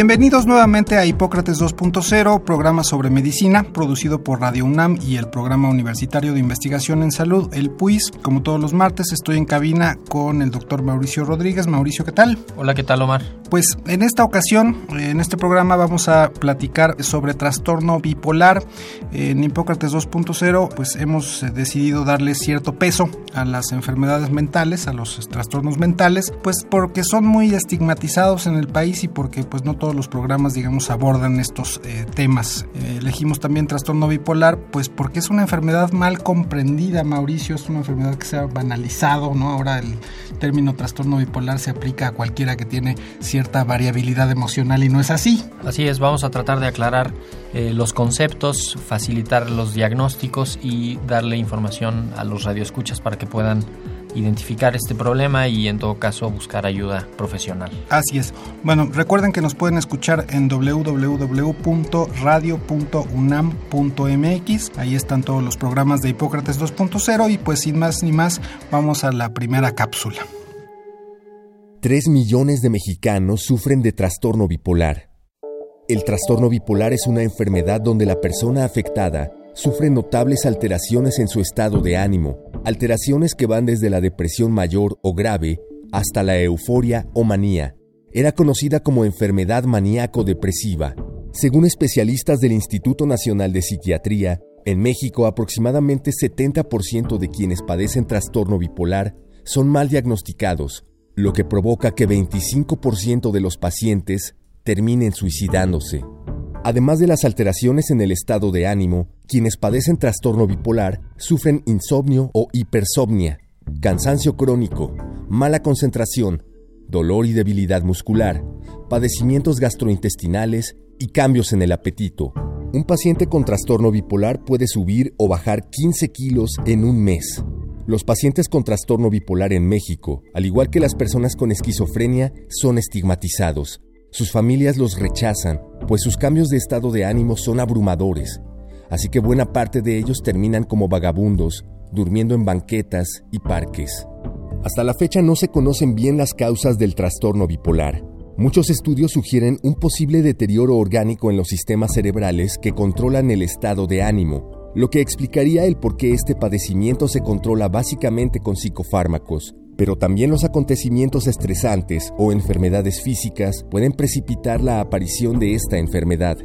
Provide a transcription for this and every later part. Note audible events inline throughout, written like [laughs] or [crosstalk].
Bienvenidos nuevamente a Hipócrates 2.0, programa sobre medicina, producido por Radio UNAM y el Programa Universitario de Investigación en Salud, el PUIS. Como todos los martes, estoy en cabina con el doctor Mauricio Rodríguez. Mauricio, ¿qué tal? Hola, ¿qué tal, Omar? Pues en esta ocasión, en este programa, vamos a platicar sobre trastorno bipolar. En Hipócrates 2.0, pues hemos decidido darle cierto peso a las enfermedades mentales, a los trastornos mentales, pues porque son muy estigmatizados en el país y porque pues no todos los programas, digamos, abordan estos eh, temas. Eh, elegimos también trastorno bipolar, pues porque es una enfermedad mal comprendida, Mauricio, es una enfermedad que se ha banalizado, ¿no? Ahora el término trastorno bipolar se aplica a cualquiera que tiene cierta variabilidad emocional y no es así. Así es, vamos a tratar de aclarar eh, los conceptos, facilitar los diagnósticos y darle información a los radioescuchas para que puedan identificar este problema y en todo caso buscar ayuda profesional. Así es. Bueno, recuerden que nos pueden escuchar en www.radio.unam.mx. Ahí están todos los programas de Hipócrates 2.0 y pues sin más ni más vamos a la primera cápsula. Tres millones de mexicanos sufren de trastorno bipolar. El trastorno bipolar es una enfermedad donde la persona afectada sufre notables alteraciones en su estado de ánimo, alteraciones que van desde la depresión mayor o grave hasta la euforia o manía. Era conocida como enfermedad maníaco-depresiva. Según especialistas del Instituto Nacional de Psiquiatría, en México aproximadamente 70% de quienes padecen trastorno bipolar son mal diagnosticados, lo que provoca que 25% de los pacientes terminen suicidándose. Además de las alteraciones en el estado de ánimo, quienes padecen trastorno bipolar sufren insomnio o hipersomnia, cansancio crónico, mala concentración, dolor y debilidad muscular, padecimientos gastrointestinales y cambios en el apetito. Un paciente con trastorno bipolar puede subir o bajar 15 kilos en un mes. Los pacientes con trastorno bipolar en México, al igual que las personas con esquizofrenia, son estigmatizados sus familias los rechazan, pues sus cambios de estado de ánimo son abrumadores, así que buena parte de ellos terminan como vagabundos, durmiendo en banquetas y parques. Hasta la fecha no se conocen bien las causas del trastorno bipolar. Muchos estudios sugieren un posible deterioro orgánico en los sistemas cerebrales que controlan el estado de ánimo, lo que explicaría el por qué este padecimiento se controla básicamente con psicofármacos, pero también los acontecimientos estresantes o enfermedades físicas pueden precipitar la aparición de esta enfermedad.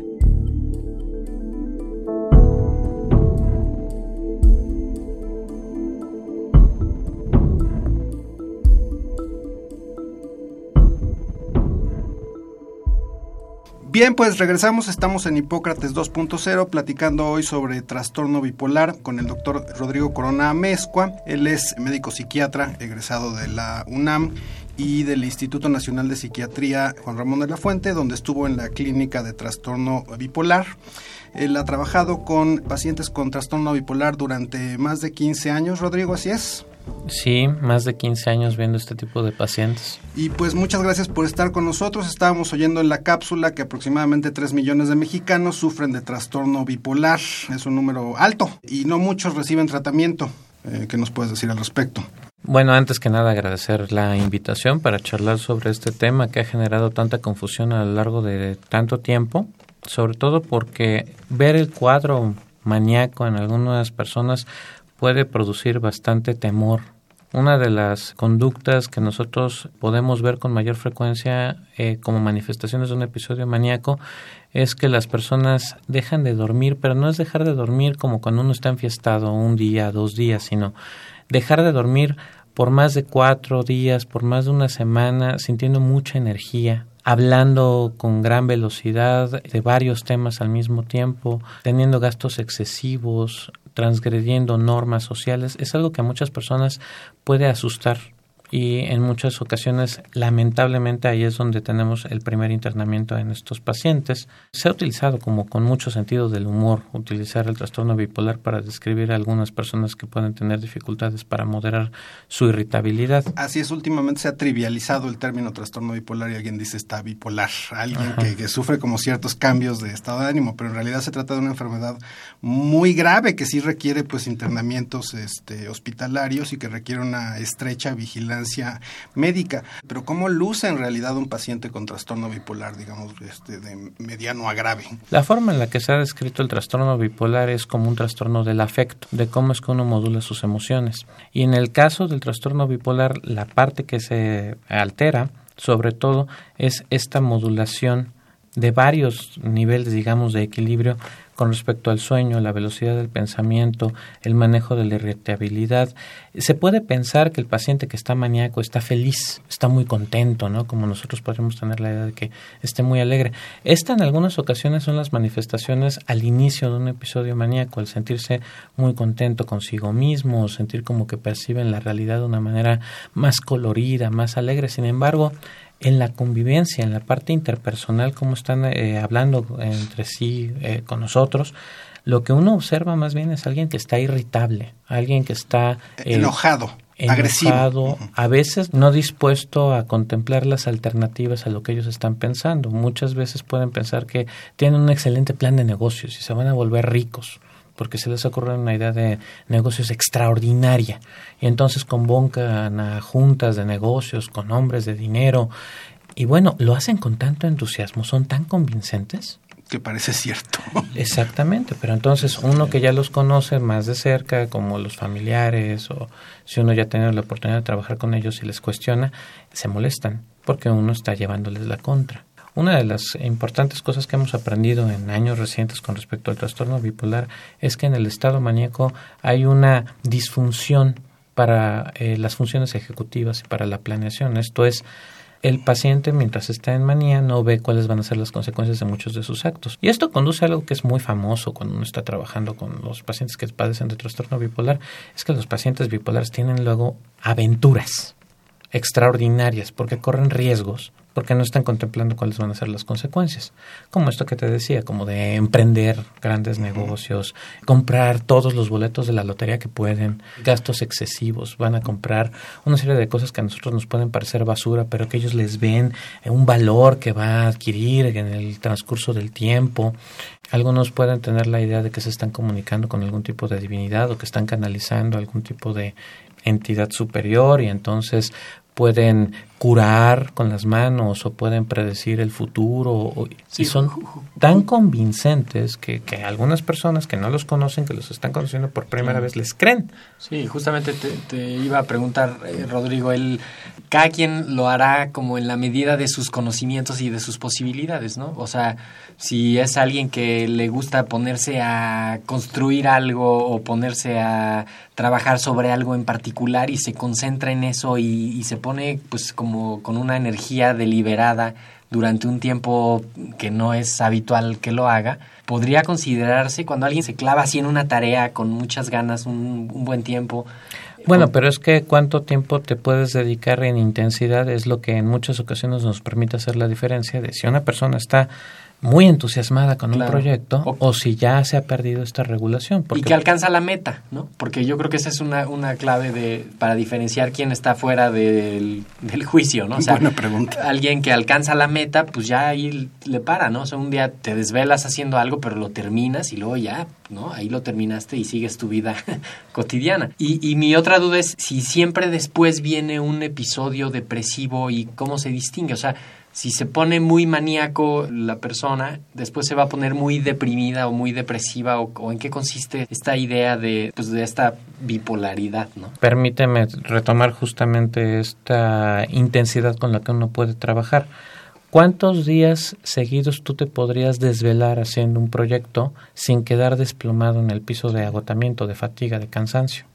Bien, pues regresamos, estamos en Hipócrates 2.0 platicando hoy sobre trastorno bipolar con el doctor Rodrigo Corona Amezcua. Él es médico psiquiatra egresado de la UNAM y del Instituto Nacional de Psiquiatría Juan Ramón de la Fuente, donde estuvo en la clínica de trastorno bipolar. Él ha trabajado con pacientes con trastorno bipolar durante más de 15 años, Rodrigo, ¿así es? Sí, más de 15 años viendo este tipo de pacientes. Y pues muchas gracias por estar con nosotros. Estábamos oyendo en la cápsula que aproximadamente 3 millones de mexicanos sufren de trastorno bipolar. Es un número alto y no muchos reciben tratamiento. Eh, ¿Qué nos puedes decir al respecto? Bueno, antes que nada agradecer la invitación para charlar sobre este tema que ha generado tanta confusión a lo largo de tanto tiempo, sobre todo porque ver el cuadro maníaco en algunas personas puede producir bastante temor. Una de las conductas que nosotros podemos ver con mayor frecuencia eh, como manifestaciones de un episodio maníaco es que las personas dejan de dormir, pero no es dejar de dormir como cuando uno está enfiestado un día, dos días, sino dejar de dormir por más de cuatro días, por más de una semana, sintiendo mucha energía, hablando con gran velocidad de varios temas al mismo tiempo, teniendo gastos excesivos, transgrediendo normas sociales, es algo que a muchas personas puede asustar y en muchas ocasiones lamentablemente ahí es donde tenemos el primer internamiento en estos pacientes. Se ha utilizado como con mucho sentido del humor utilizar el trastorno bipolar para describir a algunas personas que pueden tener dificultades para moderar su irritabilidad. Así es, últimamente se ha trivializado el término trastorno bipolar y alguien dice está bipolar, alguien que, que, sufre como ciertos cambios de estado de ánimo, pero en realidad se trata de una enfermedad muy grave que sí requiere pues internamientos este, hospitalarios y que requiere una estrecha vigilancia médica. Pero ¿cómo luce en realidad un paciente con trastorno bipolar, digamos, este, de mediano a grave? La forma en la que se ha descrito el trastorno bipolar es como un trastorno del afecto, de cómo es que uno modula sus emociones. Y en el caso del trastorno bipolar, la parte que se altera, sobre todo, es esta modulación de varios niveles, digamos, de equilibrio con respecto al sueño, la velocidad del pensamiento, el manejo de la irritabilidad. Se puede pensar que el paciente que está maníaco está feliz, está muy contento, ¿no? Como nosotros podemos tener la idea de que esté muy alegre. Esta en algunas ocasiones son las manifestaciones al inicio de un episodio maníaco, el sentirse muy contento consigo mismo, sentir como que perciben la realidad de una manera más colorida, más alegre. Sin embargo, en la convivencia, en la parte interpersonal, cómo están eh, hablando entre sí eh, con nosotros, lo que uno observa más bien es alguien que está irritable, alguien que está eh, enojado. Enojado, a veces no dispuesto a contemplar las alternativas a lo que ellos están pensando. Muchas veces pueden pensar que tienen un excelente plan de negocios y se van a volver ricos porque se les ocurre una idea de negocios extraordinaria. Y entonces convocan a juntas de negocios con hombres de dinero. Y bueno, lo hacen con tanto entusiasmo, son tan convincentes. Que parece cierto. [laughs] Exactamente, pero entonces uno que ya los conoce más de cerca, como los familiares, o si uno ya ha tenido la oportunidad de trabajar con ellos y les cuestiona, se molestan porque uno está llevándoles la contra. Una de las importantes cosas que hemos aprendido en años recientes con respecto al trastorno bipolar es que en el estado maníaco hay una disfunción para eh, las funciones ejecutivas y para la planeación. Esto es, el paciente mientras está en manía no ve cuáles van a ser las consecuencias de muchos de sus actos. Y esto conduce a algo que es muy famoso cuando uno está trabajando con los pacientes que padecen de trastorno bipolar, es que los pacientes bipolares tienen luego aventuras extraordinarias porque corren riesgos porque no están contemplando cuáles van a ser las consecuencias. Como esto que te decía, como de emprender grandes negocios, comprar todos los boletos de la lotería que pueden, gastos excesivos, van a comprar una serie de cosas que a nosotros nos pueden parecer basura, pero que ellos les ven un valor que va a adquirir en el transcurso del tiempo. Algunos pueden tener la idea de que se están comunicando con algún tipo de divinidad o que están canalizando algún tipo de entidad superior y entonces pueden curar con las manos o pueden predecir el futuro y son tan convincentes que, que, algunas personas que no los conocen, que los están conociendo por primera vez, les creen. Sí, justamente te, iba a preguntar, eh, Rodrigo, el, cada quien lo hará como en la medida de sus conocimientos y de sus posibilidades, ¿no? O sea, si es alguien que le gusta ponerse a construir algo o ponerse a trabajar sobre algo en particular y se concentra en eso y, y se pone pues como con una energía deliberada durante un tiempo que no es habitual que lo haga, podría considerarse cuando alguien se clava así en una tarea con muchas ganas, un, un buen tiempo. Bueno, pero es que cuánto tiempo te puedes dedicar en intensidad es lo que en muchas ocasiones nos permite hacer la diferencia de si una persona está muy entusiasmada con un proyecto o, si ya se ha perdido esta regulación. Y que alcanza la meta, ¿no? Porque yo creo que esa es una, una clave de, para diferenciar quién está fuera del, del juicio, ¿no? O sea, Buena pregunta. alguien que alcanza la meta, pues ya ahí le para, ¿no? O sea, un día te desvelas haciendo algo, pero lo terminas y luego ya, ¿no? Ahí lo terminaste y sigues tu vida [laughs] cotidiana. Y, y mi otra duda es si siempre después viene un episodio depresivo y cómo se distingue, o sea, si se pone muy maníaco la persona, después se va a poner muy deprimida o muy depresiva o, en qué consiste esta idea de, pues, de esta bipolaridad, ¿no? Permíteme retomar justamente esta intensidad con la que uno puede trabajar. ¿Cuántos días seguidos tú te podrías desvelar haciendo un proyecto sin quedar desplomado en el piso de agotamiento, de fatiga, de cansancio?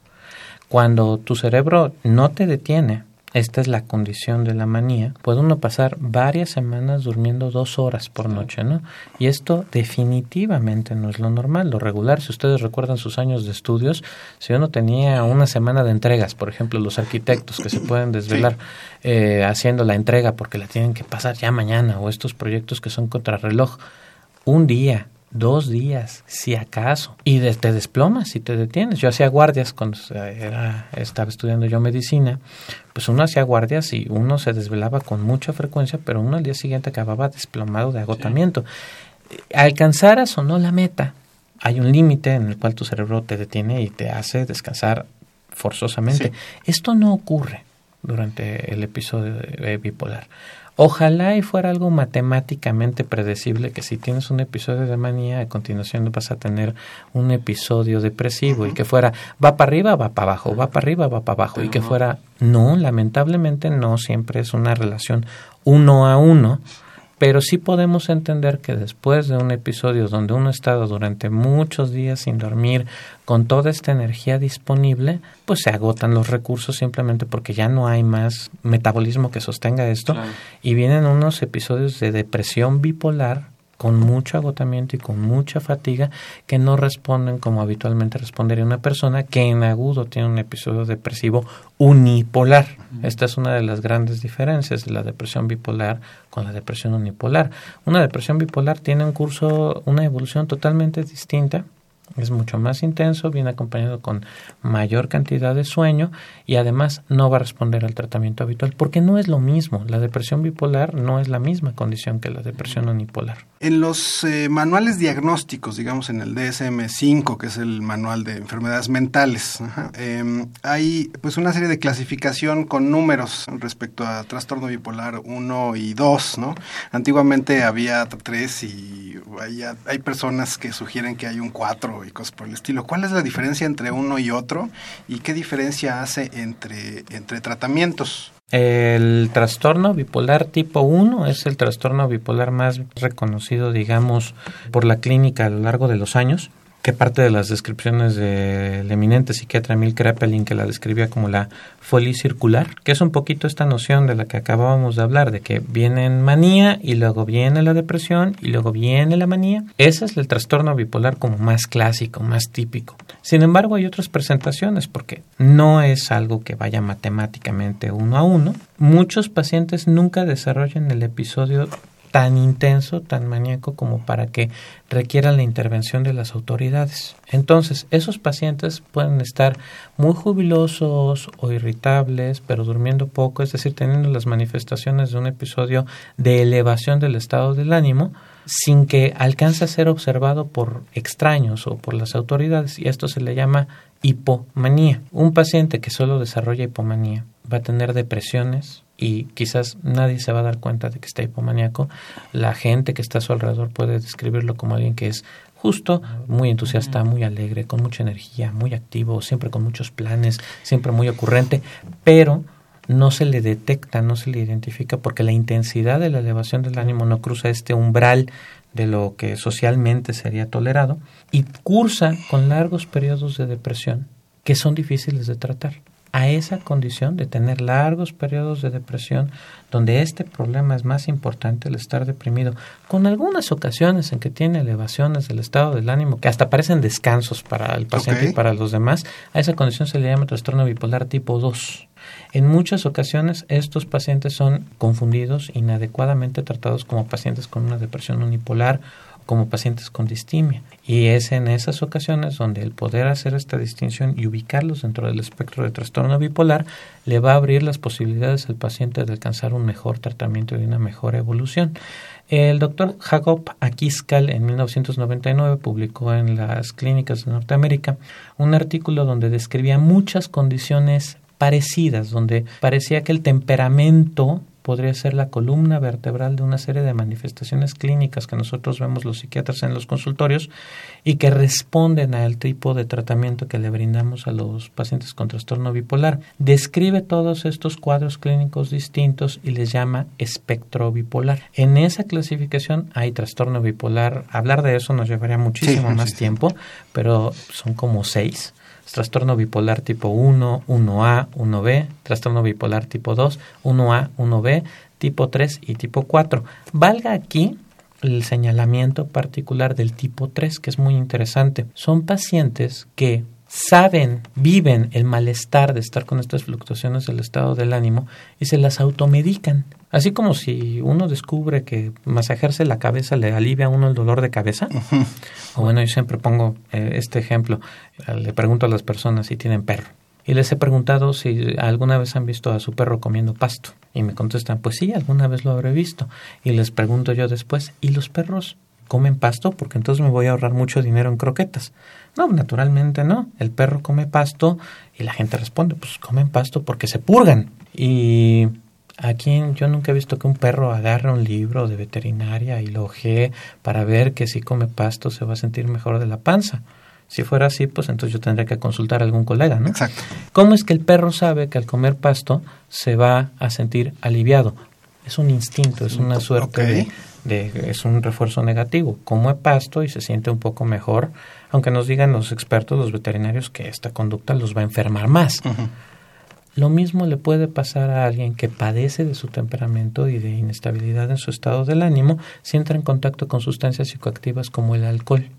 Cuando tu cerebro no te detiene, esta es la condición de la manía, puede uno pasar varias semanas durmiendo dos horas por noche, ¿no? Y esto definitivamente no es lo normal, lo regular. Si ustedes recuerdan sus años de estudios, si uno tenía una semana de entregas, por ejemplo, los arquitectos que se [coughs] pueden desvelar eh, haciendo la entrega porque la tienen que pasar ya mañana, o estos proyectos que son contrarreloj, un día, dos días, si acaso, y te desplomas y te detienes. Yo hacía guardias cuando era, estaba estudiando yo medicina, pues uno hacía guardias y uno se desvelaba con mucha frecuencia, pero uno al día siguiente acababa desplomado de agotamiento. Alcanzaras o no la meta, hay un límite en el cual tu cerebro te detiene y te hace descansar forzosamente. Esto no ocurre durante el episodio de bipolar. Ojalá y fuera algo matemáticamente predecible que si tienes un episodio de manía, a continuación vas a tener un episodio depresivo y que fuera va para arriba, va para abajo, va para arriba, va para abajo y que fuera no, lamentablemente no siempre es una relación uno a uno pero sí podemos entender que después de un episodio donde uno ha estado durante muchos días sin dormir, con toda esta energía disponible, pues se agotan los recursos simplemente porque ya no hay más metabolismo que sostenga esto. Y vienen unos episodios de depresión bipolar con mucho agotamiento y con mucha fatiga que no responden como habitualmente respondería una persona que en agudo tiene un episodio depresivo unipolar. Esta es una de las grandes diferencias de la depresión bipolar con la depresión unipolar. Una depresión bipolar tiene un curso, una evolución totalmente distinta es mucho más intenso, viene acompañado con mayor cantidad de sueño y además no va a responder al tratamiento habitual porque no es lo mismo. La depresión bipolar no es la misma condición que la depresión unipolar. En los eh, manuales diagnósticos, digamos en el DSM-5, que es el manual de enfermedades mentales, em, hay pues una serie de clasificación con números respecto a trastorno bipolar 1 y 2, ¿no? Antiguamente había 3 y hay, hay personas que sugieren que hay un 4 y cosas por el estilo. ¿Cuál es la diferencia entre uno y otro y qué diferencia hace entre, entre tratamientos? El trastorno bipolar tipo 1 es el trastorno bipolar más reconocido, digamos, por la clínica a lo largo de los años que parte de las descripciones del eminente psiquiatra Emil Kraepelin, que la describía como la folie circular, que es un poquito esta noción de la que acabábamos de hablar, de que viene manía y luego viene la depresión y luego viene la manía. Ese es el trastorno bipolar como más clásico, más típico. Sin embargo, hay otras presentaciones porque no es algo que vaya matemáticamente uno a uno. Muchos pacientes nunca desarrollan el episodio tan intenso, tan maníaco como para que requiera la intervención de las autoridades. Entonces, esos pacientes pueden estar muy jubilosos o irritables, pero durmiendo poco, es decir, teniendo las manifestaciones de un episodio de elevación del estado del ánimo, sin que alcance a ser observado por extraños o por las autoridades, y esto se le llama hipomanía. Un paciente que solo desarrolla hipomanía va a tener depresiones, y quizás nadie se va a dar cuenta de que está hipomaníaco. La gente que está a su alrededor puede describirlo como alguien que es justo, muy entusiasta, muy alegre, con mucha energía, muy activo, siempre con muchos planes, siempre muy ocurrente, pero no se le detecta, no se le identifica porque la intensidad de la elevación del ánimo no cruza este umbral de lo que socialmente sería tolerado y cursa con largos periodos de depresión que son difíciles de tratar a esa condición de tener largos periodos de depresión donde este problema es más importante el estar deprimido, con algunas ocasiones en que tiene elevaciones del estado del ánimo que hasta parecen descansos para el paciente y para los demás, a esa condición se le llama trastorno bipolar tipo 2. En muchas ocasiones estos pacientes son confundidos, inadecuadamente tratados como pacientes con una depresión unipolar como pacientes con distimia. Y es en esas ocasiones donde el poder hacer esta distinción y ubicarlos dentro del espectro de trastorno bipolar le va a abrir las posibilidades al paciente de alcanzar un mejor tratamiento y una mejor evolución. El doctor Jacob Akiskal en 1999 publicó en las clínicas de Norteamérica un artículo donde describía muchas condiciones parecidas, donde parecía que el temperamento podría ser la columna vertebral de una serie de manifestaciones clínicas que nosotros vemos los psiquiatras en los consultorios y que responden al tipo de tratamiento que le brindamos a los pacientes con trastorno bipolar. Describe todos estos cuadros clínicos distintos y les llama espectro bipolar. En esa clasificación hay trastorno bipolar. Hablar de eso nos llevaría muchísimo más tiempo, pero son como seis trastorno bipolar tipo 1, 1A, 1B, trastorno bipolar tipo 2, 1A, 1B, tipo 3 y tipo 4. Valga aquí el señalamiento particular del tipo 3, que es muy interesante. Son pacientes que saben, viven el malestar de estar con estas fluctuaciones del estado del ánimo y se las automedican. Así como si uno descubre que masajearse la cabeza le alivia a uno el dolor de cabeza. O bueno, yo siempre pongo eh, este ejemplo. Le pregunto a las personas si tienen perro. Y les he preguntado si alguna vez han visto a su perro comiendo pasto. Y me contestan, pues sí, alguna vez lo habré visto. Y les pregunto yo después, ¿y los perros comen pasto? Porque entonces me voy a ahorrar mucho dinero en croquetas. No, naturalmente no. El perro come pasto y la gente responde, pues comen pasto porque se purgan. Y aquí yo nunca he visto que un perro agarre un libro de veterinaria y lo ojee para ver que si come pasto se va a sentir mejor de la panza. Si fuera así, pues entonces yo tendría que consultar a algún colega, ¿no? Exacto. ¿Cómo es que el perro sabe que al comer pasto se va a sentir aliviado? Es un instinto, es una suerte de, de, es un refuerzo negativo. Come pasto y se siente un poco mejor, aunque nos digan los expertos, los veterinarios, que esta conducta los va a enfermar más. Lo mismo le puede pasar a alguien que padece de su temperamento y de inestabilidad en su estado del ánimo si entra en contacto con sustancias psicoactivas como el alcohol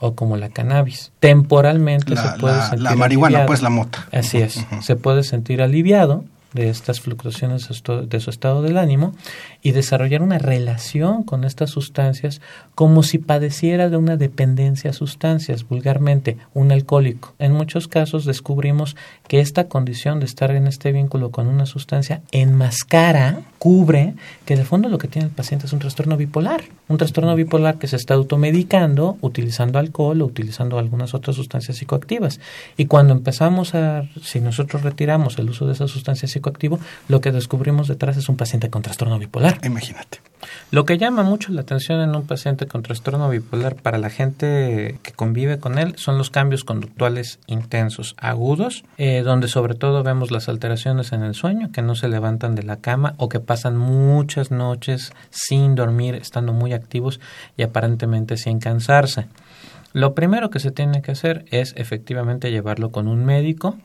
o como la cannabis. Temporalmente La, se puede la- sentir la marihuana, aliviado. pues la mota. Así es, se puede sentir aliviado de estas fluctuaciones de su- estado del ánimo y desarrollar una relación con estas sustancias como si padeciera de una dependencia a sustancias, vulgarmente un alcohólico. En muchos casos descubrimos que esta condición de estar en este vínculo con una sustancia enmascara, cubre, que de fondo lo que tiene el paciente es un trastorno bipolar. Un trastorno bipolar que se está automedicando utilizando alcohol o utilizando algunas otras sustancias psicoactivas. Y cuando empezamos a, si nosotros retiramos el uso de esa sustancia psicoactiva, lo que descubrimos detrás es un paciente con trastorno bipolar. Imagínate. Lo que llama mucho la atención en un paciente con trastorno bipolar para la gente que convive con él son los cambios conductuales intensos, agudos, eh, donde sobre todo vemos las alteraciones en el sueño, que no se levantan de la cama o que pasan muchas noches sin dormir, estando muy activos y aparentemente sin cansarse. Lo primero que se tiene que hacer es efectivamente llevarlo con un médico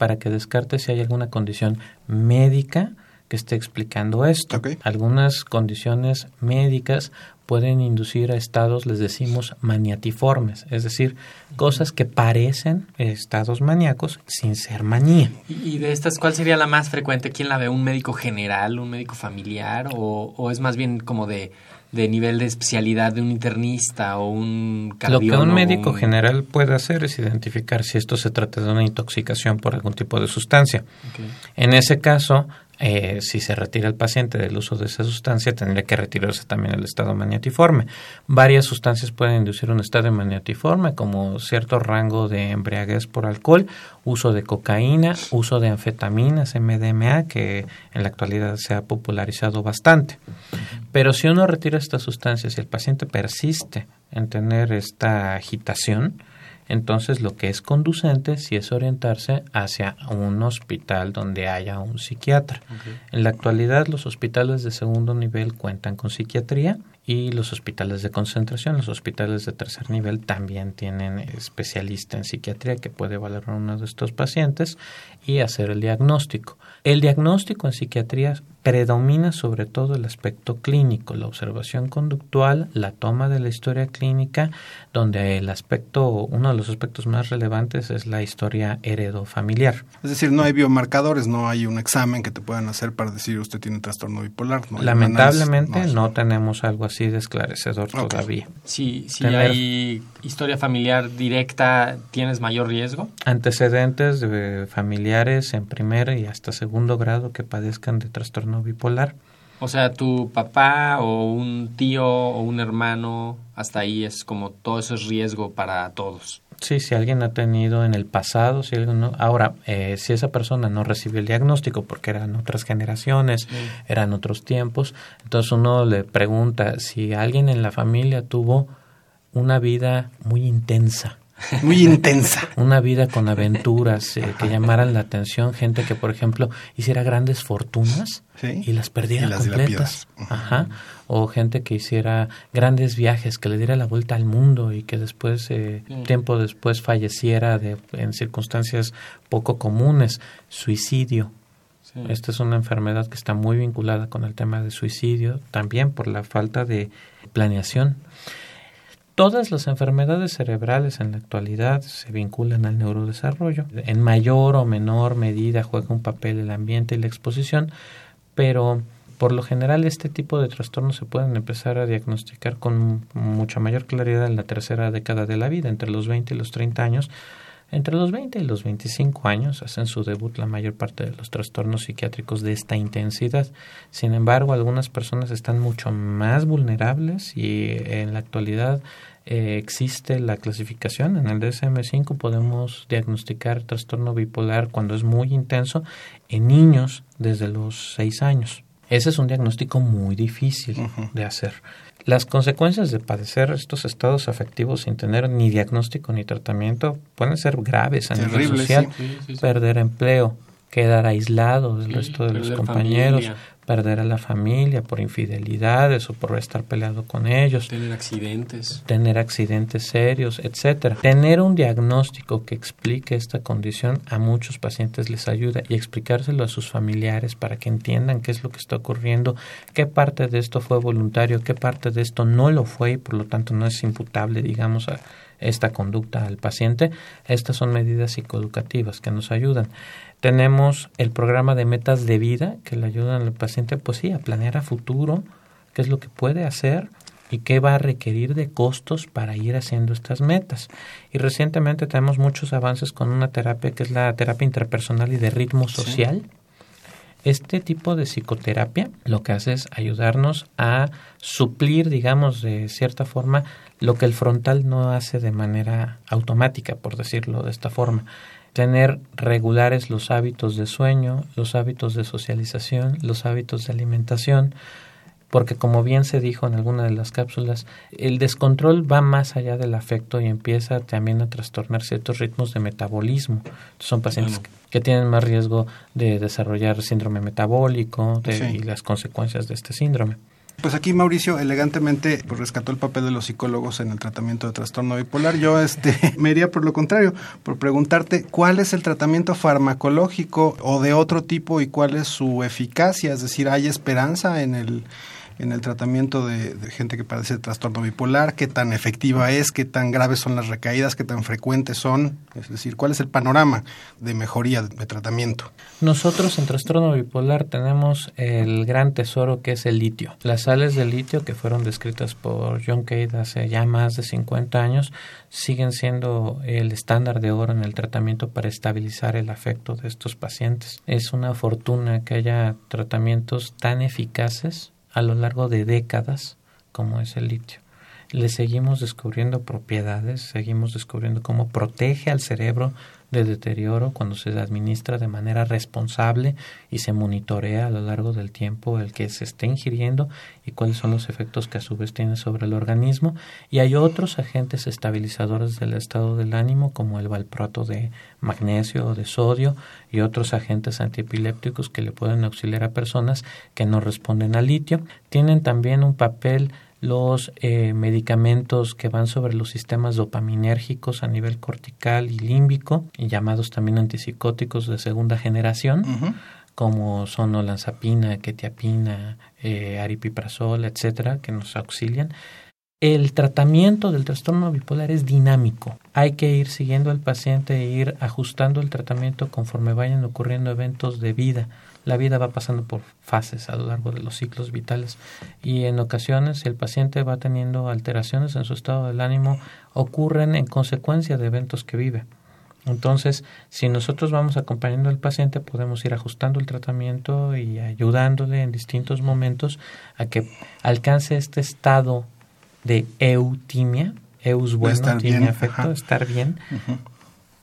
para que descarte si hay alguna condición médica que esté explicando esto. Algunas condiciones médicas pueden inducir a estados, les decimos, maniatiformes, es decir, cosas que parecen estados maníacos sin ser manía. ¿Y y de estas cuál sería la más frecuente? ¿Quién la ve? ¿Un médico general, un médico familiar o, o es más bien como de, de nivel de especialidad de un internista o un Lo que cardiólogo? un médico un- general puede hacer es identificar si esto se trata de una intoxicación por algún tipo de sustancia. En ese caso, eh, si se retira el paciente del uso de esa sustancia, tendría que retirarse también el estado maniatiforme. Varias sustancias pueden inducir un estado maniatiforme, como cierto rango de embriaguez por alcohol, uso de cocaína, uso de anfetaminas, MDMA, que en la actualidad se ha popularizado bastante. Pero si uno retira estas sustancias y el paciente persiste en tener esta agitación, entonces lo que es conducente sí es orientarse hacia un hospital donde haya un psiquiatra. En la actualidad los hospitales de segundo nivel cuentan con psiquiatría y los hospitales de concentración, los hospitales de tercer nivel también tienen especialista en psiquiatría que puede valorar a uno de estos pacientes y hacer el diagnóstico. El diagnóstico en psiquiatría predomina sobre todo el aspecto clínico, la observación conductual, la toma de la historia clínica, donde el aspecto, uno de los aspectos más relevantes es la historia heredofamiliar. Es decir, no hay biomarcadores, no hay un examen que te puedan hacer para decir usted tiene trastorno bipolar. no Lamentablemente análisis, no, tenemos algo así de esclarecedor todavía. Si, si Tener- hay historia familiar directa, ¿tienes mayor riesgo? Antecedentes de familiares en primer y hasta segundo grado que padezcan de trastorno bipolar. O sea, tu papá o un tío o un hermano, hasta ahí es como todo eso es riesgo para todos. Sí, si alguien ha tenido en el pasado, si alguien no- ahora, eh, si esa persona no recibió el diagnóstico porque eran otras generaciones, eran otros tiempos, entonces uno le pregunta si alguien en la familia tuvo una vida muy intensa, muy intensa. [laughs] Una vida con aventuras eh, que llamaran la atención, gente que, por ejemplo, hiciera grandes fortunas Sí. y las perdiera Y las completas. Ajá. O gente que hiciera grandes viajes, que le diera la vuelta al mundo y que después, eh, Sí. tiempo después, falleciera de, en circunstancias poco comunes. Suicidio. Sí. Esta es una enfermedad que está muy vinculada con el tema de suicidio, también por la falta de planeación. Todas las enfermedades cerebrales en la actualidad se vinculan al neurodesarrollo. En mayor o menor medida juega un papel el ambiente y la exposición, pero por lo general este tipo de trastornos se pueden empezar a diagnosticar con mucha mayor claridad en la tercera década de la vida, entre los 20 y los 30 años. Entre los 20 y los 25 años hacen su debut la mayor parte de los trastornos psiquiátricos de esta intensidad. Sin embargo, algunas personas están mucho más vulnerables y en la actualidad eh, existe la clasificación. En el DSM-5 podemos diagnosticar trastorno bipolar cuando es muy intenso en niños desde los 6 años. Ese es un diagnóstico muy difícil de hacer. Las consecuencias de padecer estos estados afectivos sin tener ni diagnóstico ni tratamiento pueden ser graves a nivel Terribles, social. sí. Sí, sí, sí. Perder empleo, quedar aislado del Sí, resto de los compañeros, familia. Perder a la familia por infidelidades o por estar peleado con ellos Tener accidentes. tener accidentes serios, etcétera. Tener un diagnóstico que explique esta condición a muchos pacientes les ayuda y explicárselo a sus familiares para que entiendan qué es lo que está ocurriendo, qué parte de esto fue voluntario, qué parte de esto no lo fue y por lo tanto no es imputable, digamos, a esta conducta al paciente. Estas son medidas psicoeducativas que nos ayudan. Tenemos el programa de metas de vida que le ayudan al paciente, pues sí, a planear a futuro qué es lo que puede hacer y qué va a requerir de costos para ir haciendo estas metas. Y recientemente tenemos muchos avances con una terapia que es la terapia interpersonal y de ritmo social. Este tipo de psicoterapia lo que hace es ayudarnos a suplir, digamos, de cierta forma, lo que el frontal no hace de manera automática, por decirlo de esta forma. Tener regulares los hábitos de sueño, los hábitos de socialización, los hábitos de alimentación, porque como bien se dijo en alguna de las cápsulas, el descontrol va más allá del afecto y empieza también a trastornar ciertos ritmos de metabolismo. Son pacientes que tienen más riesgo de desarrollar síndrome metabólico de- Sí. y las consecuencias de este síndrome. Pues aquí Mauricio elegantemente pues, rescató el papel de los psicólogos en el tratamiento de trastorno bipolar. Yo este, [laughs] me iría por lo contrario, por preguntarte cuál es el tratamiento farmacológico o de otro tipo y cuál es su eficacia. Es decir, ¿hay esperanza en el, en el tratamiento de, gente que padece de trastorno bipolar? ¿Qué tan efectiva es? ¿Qué tan graves son las recaídas? ¿Qué tan frecuentes son? Es decir, ¿cuál es el panorama de mejoría de tratamiento? Nosotros en trastorno bipolar tenemos el gran tesoro que es el litio. Las sales de litio que fueron descritas por John Cade hace ya más de 50 años siguen siendo el estándar de oro en el tratamiento para estabilizar el afecto de estos pacientes. Es una fortuna que haya tratamientos tan eficaces a lo largo de décadas como es el litio. Le seguimos descubriendo propiedades, seguimos descubriendo cómo protege al cerebro de deterioro cuando se administra de manera responsable y se monitorea a lo largo del tiempo el que se esté ingiriendo y cuáles son los efectos que a su vez tiene sobre el organismo. Y hay otros agentes estabilizadores del estado del ánimo como el valproato de magnesio o de sodio y otros agentes antiepilépticos que le pueden auxiliar a personas que no responden al litio. Tienen también un papel los eh, medicamentos que van sobre los sistemas dopaminérgicos a nivel cortical y límbico, y llamados también antipsicóticos de segunda generación, como son olanzapina, quetiapina, eh, aripiprazol, etcétera, que nos auxilian. El tratamiento del trastorno bipolar es dinámico. Hay que ir siguiendo al paciente e ir ajustando el tratamiento conforme vayan ocurriendo eventos de vida. La vida va pasando por fases a lo largo de los ciclos vitales y en ocasiones el paciente va teniendo alteraciones en su estado del ánimo ocurren en consecuencia de eventos que vive. Entonces, si nosotros vamos acompañando al paciente, podemos ir ajustando el tratamiento y ayudándole en distintos momentos a que alcance este estado de eutimia, eus bueno, bien, afecto, estar bien,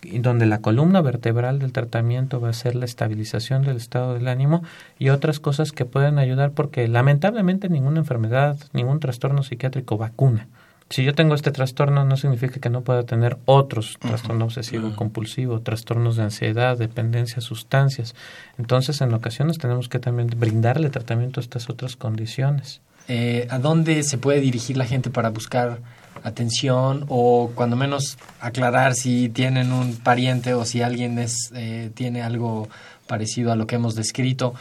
y donde la columna vertebral del tratamiento va a ser la estabilización del estado del ánimo y otras cosas que pueden ayudar porque lamentablemente ninguna enfermedad, ningún trastorno psiquiátrico vacuna. Si yo tengo este trastorno, no significa que no pueda tener otros, trastorno obsesivo compulsivo, trastornos de ansiedad, dependencia, sustancias. Entonces, en ocasiones tenemos que también brindarle tratamiento a estas otras condiciones. Eh, ¿A dónde se puede dirigir la gente para buscar atención o cuando menos aclarar si tienen un pariente o si alguien es, eh, tiene algo parecido a lo que hemos descrito?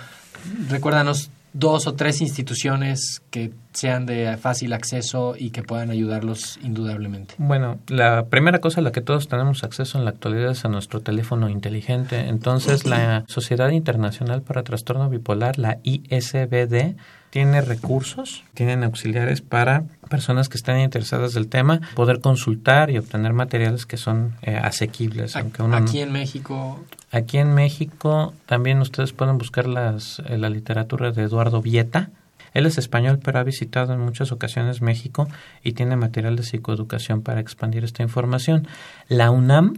Recuérdanos dos o tres instituciones que sean de fácil acceso y que puedan ayudarlos indudablemente. Bueno, la primera cosa a la que todos tenemos acceso en la actualidad es a nuestro teléfono inteligente. Entonces, la Sociedad Internacional para Trastorno Bipolar, la ISBD, tiene recursos, tienen auxiliares para personas que estén interesadas del tema, poder consultar y obtener materiales que son eh, asequibles. Aunque uno aquí en México. Aquí en México también ustedes pueden buscar las, eh, la literatura de Eduardo Vieta. Él es español, pero ha visitado en muchas ocasiones México y tiene material de psicoeducación para expandir esta información. La UNAM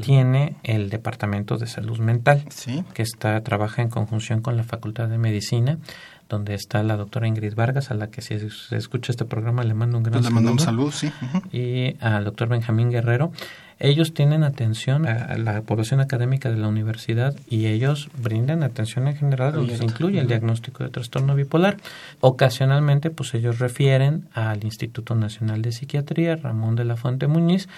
tiene el Departamento de Salud Mental, que está trabaja en conjunción con la Facultad de Medicina donde está la doctora Ingrid Vargas, a la que si se escucha este programa le mando un gran saludo. Le mando un saludo, sí. Y al doctor Benjamín Guerrero. Ellos tienen atención a la población académica de la universidad y ellos brindan atención en general, donde se incluye el diagnóstico de trastorno bipolar. Ocasionalmente, pues ellos refieren al Instituto Nacional de Psiquiatría, Ramón de la Fuente Muñiz,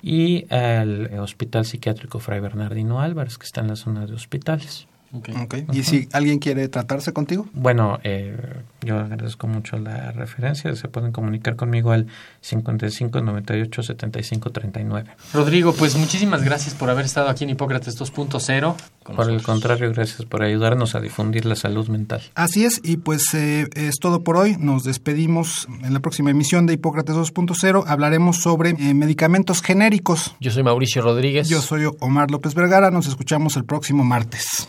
y al Hospital Psiquiátrico Fray Bernardino Álvarez, que está en la zona de hospitales. Okay. ¿Y si alguien quiere tratarse contigo? Bueno, eh, yo agradezco mucho la referencia. Se pueden comunicar conmigo al 55 98 75 39. Rodrigo, pues muchísimas gracias por haber estado aquí en Hipócrates 2.0. Por el contrario, gracias por ayudarnos a difundir la salud mental. Así es, y pues eh, es todo por hoy. Nos despedimos en la próxima emisión de Hipócrates 2.0. Hablaremos sobre eh, medicamentos genéricos. Yo soy Mauricio Rodríguez. Yo soy Omar López Vergara. Nos escuchamos el próximo martes.